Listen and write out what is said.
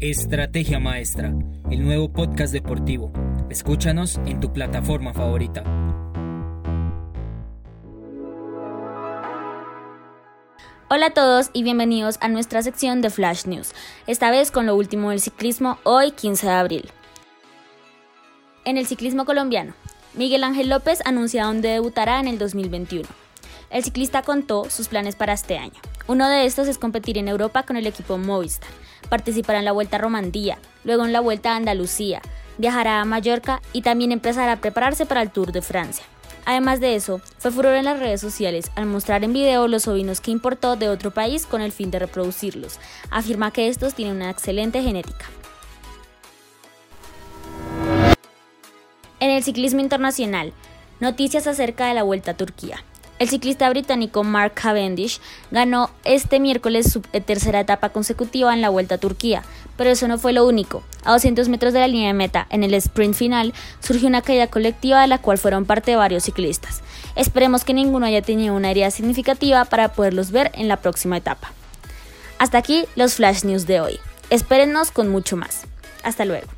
Estrategia Maestra, el nuevo podcast deportivo. Escúchanos en tu plataforma favorita. Hola a todos y bienvenidos a nuestra sección de Flash News, esta vez con lo último del ciclismo hoy 15 de abril. En el ciclismo colombiano, Miguel Ángel López anuncia dónde debutará en el 2021. El ciclista contó sus planes para este año. Uno de estos es competir en Europa con el equipo Movistar participará en la Vuelta a Romandía, luego en la Vuelta a Andalucía, viajará a Mallorca y también empezará a prepararse para el Tour de Francia. Además de eso, fue furor en las redes sociales al mostrar en video los ovinos que importó de otro país con el fin de reproducirlos. Afirma que estos tienen una excelente genética. En el ciclismo internacional, noticias acerca de la Vuelta a Turquía. El ciclista británico Mark Cavendish ganó este miércoles su tercera etapa consecutiva en la Vuelta a Turquía, pero eso no fue lo único. A 200 metros de la línea de meta, en el sprint final, surgió una caída colectiva de la cual fueron parte varios ciclistas. Esperemos que ninguno haya tenido una herida significativa para poderlos ver en la próxima etapa. Hasta aquí los flash news de hoy. Espérennos con mucho más. Hasta luego.